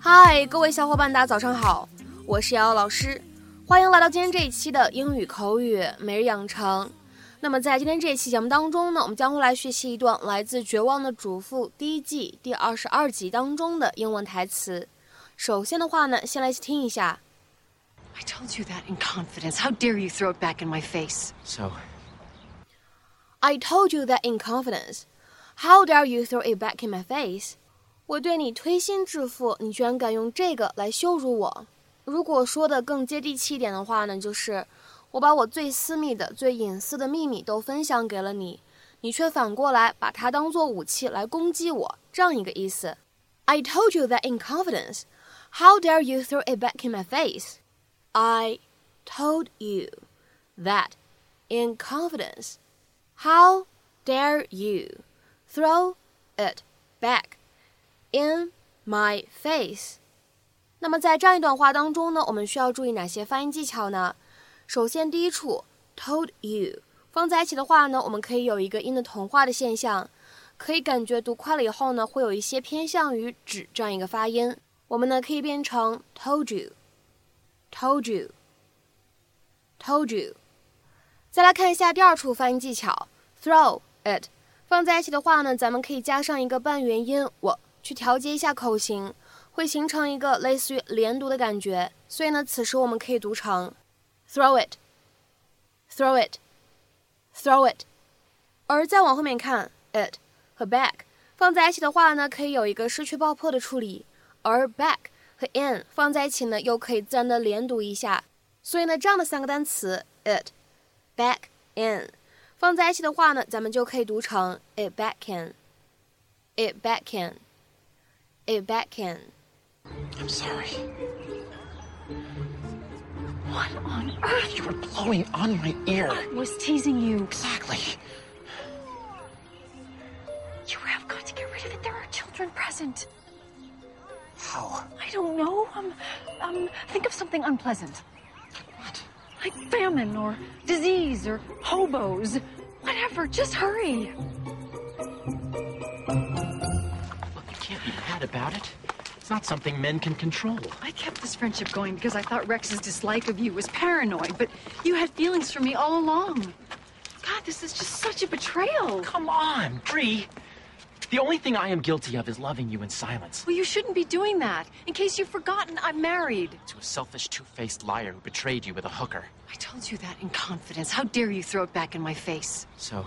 嗨，各位小伙伴，大家早上好，我是瑶瑶老师，欢迎来到今天这一期的英语口语每日养成。那么在今天这一期节目当中呢，我们将会来学习一段来自《绝望的主妇》第一季第二十二集当中的英文台词。首先的话呢，先来听一下。I told you that in confidence. How dare you throw it back in my face? So, I told you that in confidence. How dare you throw it back in my face? 我对你推心置腹，你居然敢用这个来羞辱我。如果说的更接地气一点的话呢，就是我把我最私密的、最隐私的秘密都分享给了你，你却反过来把它当做武器来攻击我，这样一个意思。I told you that in confidence. How dare you throw it back in my face? I told you that in confidence. How dare you throw it back in my face？那么在这样一段话当中呢，我们需要注意哪些发音技巧呢？首先，第一处 told you 放在一起的话呢，我们可以有一个音的同化的现象，可以感觉读快了以后呢，会有一些偏向于指这样一个发音。我们呢可以变成 told you，told Told you，told you。再来看一下第二处发音技巧，throw it 放在一起的话呢，咱们可以加上一个半元音我去调节一下口型，会形成一个类似于连读的感觉。所以呢，此时我们可以读成 throw it，throw it，throw it。而再往后面看，it 和 back 放在一起的话呢，可以有一个失去爆破的处理，而 back 和 in 放在一起呢，又可以自然的连读一下。所以呢，这样的三个单词 it。back in 放在一起的话呢，咱们就可以读成 it back in，it back in，it back in。I'm sorry. What on earth? You were blowing on my ear. I was teasing you. Exactly. You have got to get rid of it. There are children present. How? I don't know. Um, um, think of something unpleasant. What? Like famine or disease or hobos. Whatever. Just hurry. Look, you can't be mad about it. It's not something men can control. I kept this friendship going because I thought Rex's dislike of you was paranoid, but you had feelings for me all along. God, this is just such a betrayal. Come on, Bree. The only thing I am guilty of is loving you in silence. Well, you shouldn't be doing that. In case you've forgotten, I'm married. To a selfish, two-faced liar who betrayed you with a hooker. I told you that in confidence. How dare you throw it back in my face? So,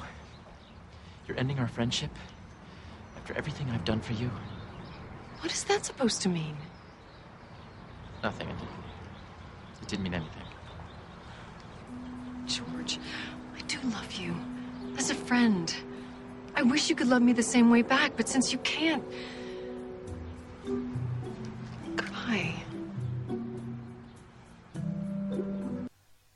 you're ending our friendship? After everything I've done for you? What is that supposed to mean? Nothing. It, it didn't mean anything. George, I do love you. As a friend. I wish you could love me the same way back, but since you can't. Goodbye.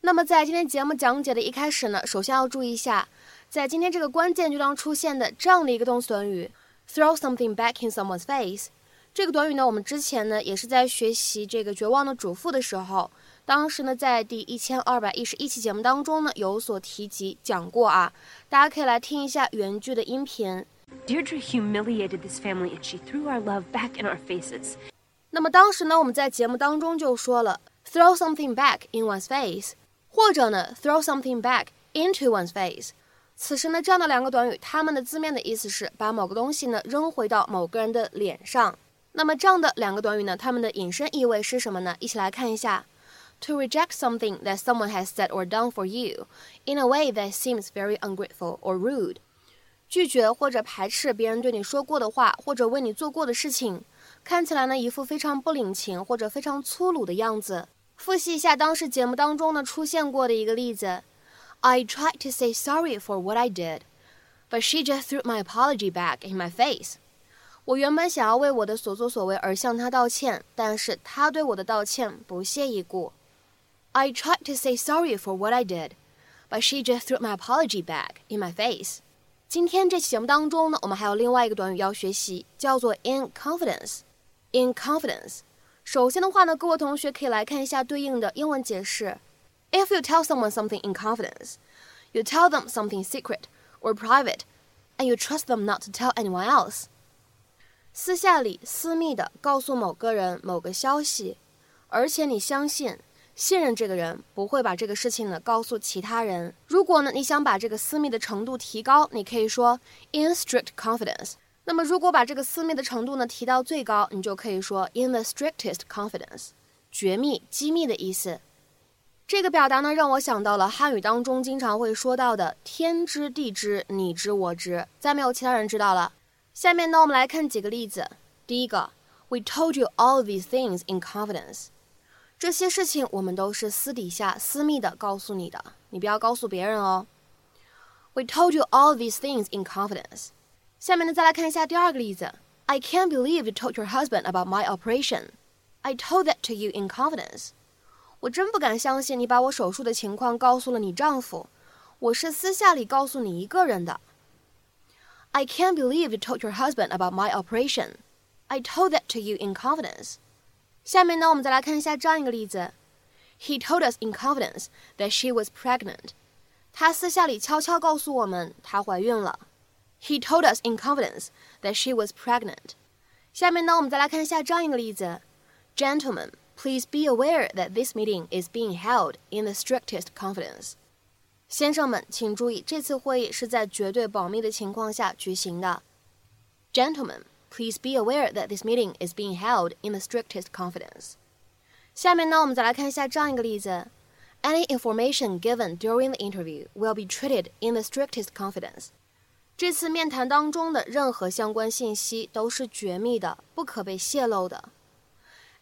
那么在今天节目讲解的一开始呢，首先要注意一下，在今天这个关键句当中出现的这样的一个动词短语 “throw something back in someone's face”。这个短语呢，我们之前呢也是在学习这个《绝望的主妇》的时候，当时呢在第一千二百一十一期节目当中呢有所提及讲过啊，大家可以来听一下原句的音频。Deirdre humiliated this family and she threw our love back in our faces. 那么当时呢，我们在节目当中就说了 “throw something back in one's face”，或者呢 “throw something back into one's face”。此时呢，这样的两个短语，它们的字面的意思是把某个东西呢扔回到某个人的脸上。那么这样的两个短语呢，它们的引申意味是什么呢？一起来看一下 ：to reject something that someone has said or done for you in a way that seems very ungrateful or rude。拒绝或者排斥别人对你说过的话，或者为你做过的事情，看起来呢一副非常不领情或者非常粗鲁的样子。复习一下当时节目当中呢出现过的一个例子：I tried to say sorry for what I did, but she just threw my apology back in my face. 我原本想要为我的所作所为而向她道歉，但是她对我的道歉不屑一顾。 I tried to say sorry for what I did, but she just threw my apology back in my face. 今天这期节目当中呢，我们还有另外一个短语要学习，叫做 in confidence。in confidence， 首先的话呢，各位同学可以来看一下对应的英文解释。If you tell someone something in confidence, you tell them something secret or private, and you trust them not to tell anyone else. 私下里私密的告诉某个人某个消息，而且你相信、 信任这个人不会把这个事情呢告诉其他人。如果呢你想把这个私密的程度提高，你可以说 in strict confidence。那么如果把这个私密的程度呢提到最高，你就可以说 in the strictest confidence，绝密、机密的意思。这个表达呢，让我想到了汉语当中经常会说到的“天知地知，你知我知”，再没有其他人知道了。下面呢，我们来看几个例子。第一个，We told you all these things in confidence。这些事情我们都是私底下、私密的告诉你的，你不要告诉别人哦。We told you all these things in confidence。下面呢，再来看一下第二个例子。I can't believe you told your husband about my operation. I told that to you in confidence. 我真不敢相信你把我手术的情况告诉了你丈夫，我是私下里告诉你一个人的。I can't believe you told your husband about my operation. I told that to you in confidence. 下面呢，我们再来看一下这样一个例子。He told us in confidence that she was pregnant. 他私下里悄悄告诉我们，她怀孕了。He told us in confidence that she was pregnant. 下面呢，我们再来看一下这样一个例子。Gentlemen. Please be aware that this meeting is being held in the strictest confidence. 先生们，请注意，这次会议是在绝对保密的情况下举行的。Gentlemen, please be aware that this meeting is being held in the strictest confidence. 下面呢，我们再来看一下这样一个例子：Any information given during the interview will be treated in the strictest confidence. 这次面谈当中的任何相关信息都是绝密的，不可被泄露的。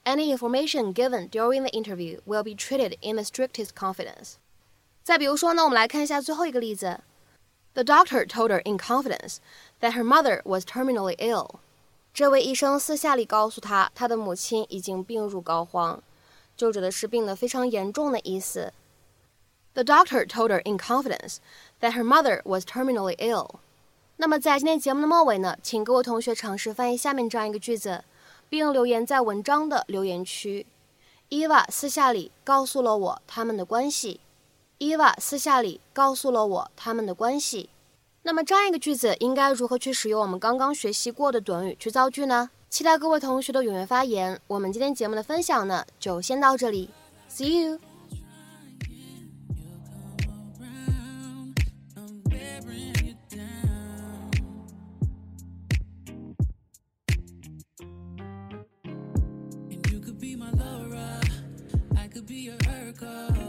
Any information given during the interview will be treated in the strictest confidence. 再比如说呢，我们来看一下最后一个例子。The doctor told her in confidence that her mother was terminally ill. 这位医生私下里告诉她，她的母亲已经病入膏肓，就指的是病得非常严重的意思。The doctor told her in confidence that her mother was terminally ill. 那么在今天节目的末尾呢，请各位同学尝试翻译下面这样一个句子。并留言在文章的留言区。伊娃私下里告诉了我他们的关系。伊娃私下里告诉了我他们的关系。那么这样一个句子应该如何去使用我们刚刚学习过的短语去造句呢？期待各位同学的踊跃发言。我们今天节目的分享呢，就先到这里。see you。you could be my Laura，i could be your her girl。